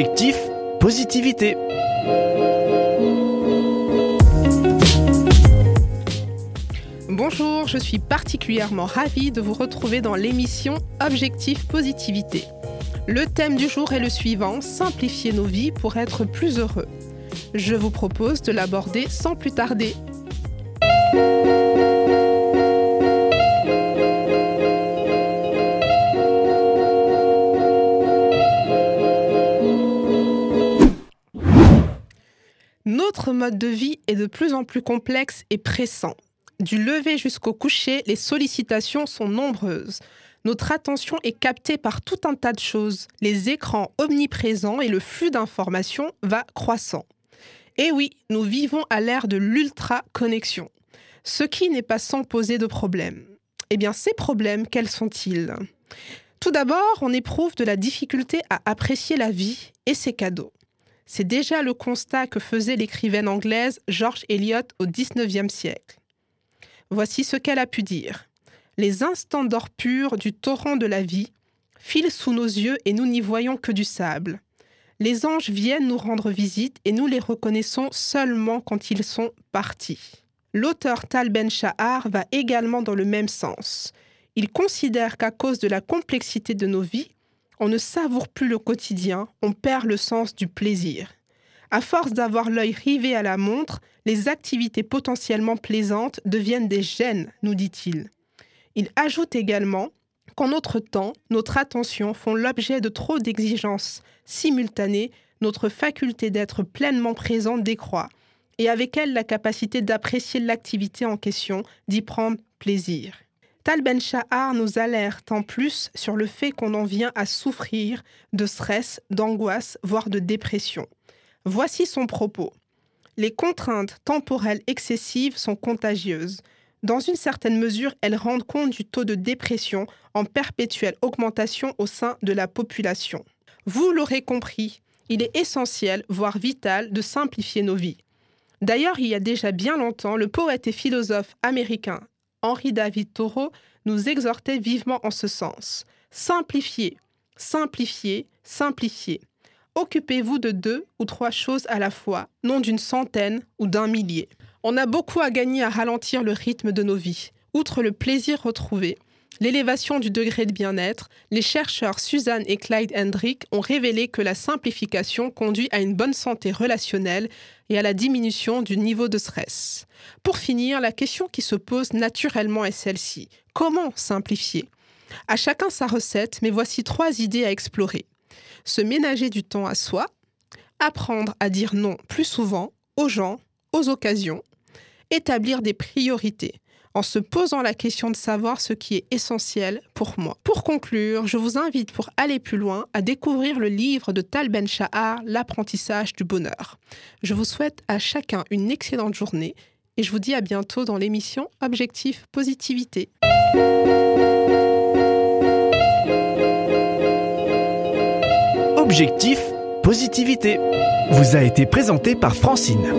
Objectif positivité. Bonjour, je suis particulièrement ravie de vous retrouver dans l'émission Objectif positivité. Le thème du jour est le suivant, simplifier nos vies pour être plus heureux. Je vous propose de l'aborder sans plus tarder. Notre mode de vie est de plus en plus complexe et pressant. Du lever jusqu'au coucher, les sollicitations sont nombreuses. Notre attention est captée par tout un tas de choses. Les écrans omniprésents et le flux d'informations va croissant. Et oui, nous vivons à l'ère de l'ultra-connexion. Ce qui n'est pas sans poser de problèmes. Eh bien, ces problèmes, quels sont-ils? Tout d'abord, on éprouve de la difficulté à apprécier la vie et ses cadeaux. C'est déjà le constat que faisait l'écrivaine anglaise George Eliot au XIXe siècle. Voici ce qu'elle a pu dire. Les instants d'or pur du torrent de la vie filent sous nos yeux et nous n'y voyons que du sable. Les anges viennent nous rendre visite et nous les reconnaissons seulement quand ils sont partis. L'auteur Tal Ben Shahar va également dans le même sens. Il considère qu'à cause de la complexité de nos vies, on ne savoure plus le quotidien, on perd le sens du plaisir. À force d'avoir l'œil rivé à la montre, les activités potentiellement plaisantes deviennent des gênes, nous dit-il. Il ajoute également qu'en notre temps, notre attention font l'objet de trop d'exigences simultanées, notre faculté d'être pleinement présent décroît, et avec elle la capacité d'apprécier l'activité en question, d'y prendre plaisir. Tal Ben Shahar nous alerte en plus sur le fait qu'on en vient à souffrir de stress, d'angoisse, voire de dépression. Voici son propos. Les contraintes temporelles excessives sont contagieuses. Dans une certaine mesure, elles rendent compte du taux de dépression en perpétuelle augmentation au sein de la population. Vous l'aurez compris, il est essentiel, voire vital, de simplifier nos vies. D'ailleurs, il y a déjà bien longtemps, le poète et philosophe américain Henri David Thoreau nous exhortait vivement en ce sens. Simplifiez, simplifiez, simplifiez. Occupez-vous de deux ou trois choses à la fois, non d'une centaine ou d'un millier. On a beaucoup à gagner à ralentir le rythme de nos vies. Outre le plaisir retrouvé, l'élévation du degré de bien-être, les chercheurs Suzanne et Clyde Hendrick ont révélé que la simplification conduit à une bonne santé relationnelle et à la diminution du niveau de stress. Pour finir, la question qui se pose naturellement est celle-ci. Comment simplifier? À chacun sa recette, mais voici trois idées à explorer. Se ménager du temps à soi, apprendre à dire non plus souvent aux gens, aux occasions, établir des priorités en se posant la question de savoir ce qui est essentiel pour moi. Pour conclure, je vous invite pour aller plus loin à découvrir le livre de Tal Ben Shahar, L'apprentissage du bonheur. Je vous souhaite à chacun une excellente journée et je vous dis à bientôt dans l'émission Objectif Positivité. Objectif Positivité vous a été présenté par Francine.